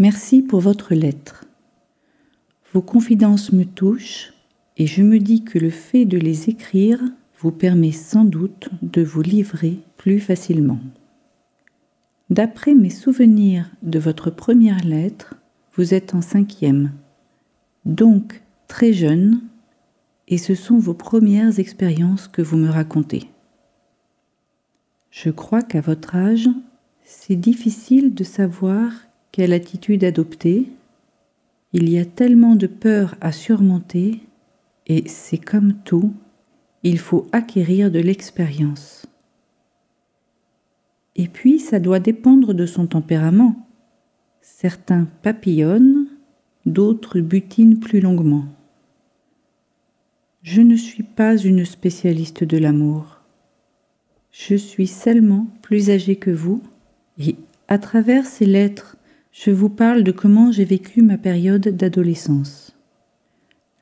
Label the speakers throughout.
Speaker 1: Merci pour votre lettre. Vos confidences me touchent et je me dis que le fait de les écrire vous permet sans doute de vous livrer plus facilement. D'après mes souvenirs de votre première lettre, vous êtes en cinquième, donc très jeune, et ce sont vos premières expériences que vous me racontez. Je crois qu'à votre âge, c'est difficile de savoir quelle attitude adopter? Il y a tellement de peurs à surmonter et c'est comme tout, il faut acquérir de l'expérience. Et puis, ça doit dépendre de son tempérament. Certains papillonnent, d'autres butinent plus longuement. Je ne suis pas une spécialiste de l'amour. Je suis seulement plus âgée que vous, et à travers ces lettres, je vous parle de comment j'ai vécu ma période d'adolescence.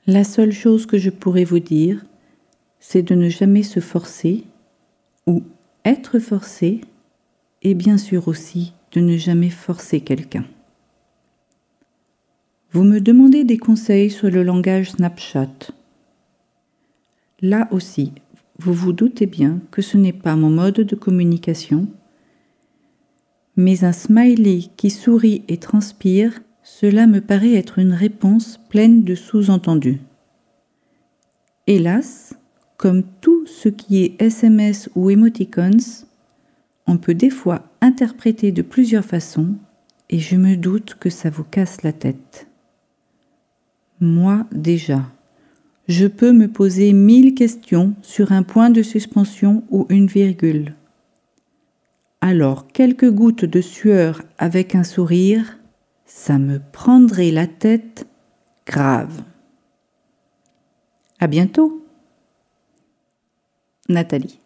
Speaker 1: La seule chose que je pourrais vous dire, c'est de ne jamais se forcer, ou être forcé, et bien sûr aussi de ne jamais forcer quelqu'un. Vous me demandez des conseils sur le langage Snapchat. Là aussi, vous vous doutez bien que ce n'est pas mon mode de communication, mais un smiley qui sourit et transpire, cela me paraît être une réponse pleine de sous-entendus. Hélas, comme tout ce qui est SMS ou emoticons, on peut des fois interpréter de plusieurs façons et je me doute que ça vous casse la tête. Moi déjà, je peux me poser mille questions sur un point de suspension ou une virgule. Alors quelques gouttes de sueur avec un sourire, ça me prendrait la tête grave. À bientôt. Nathalie.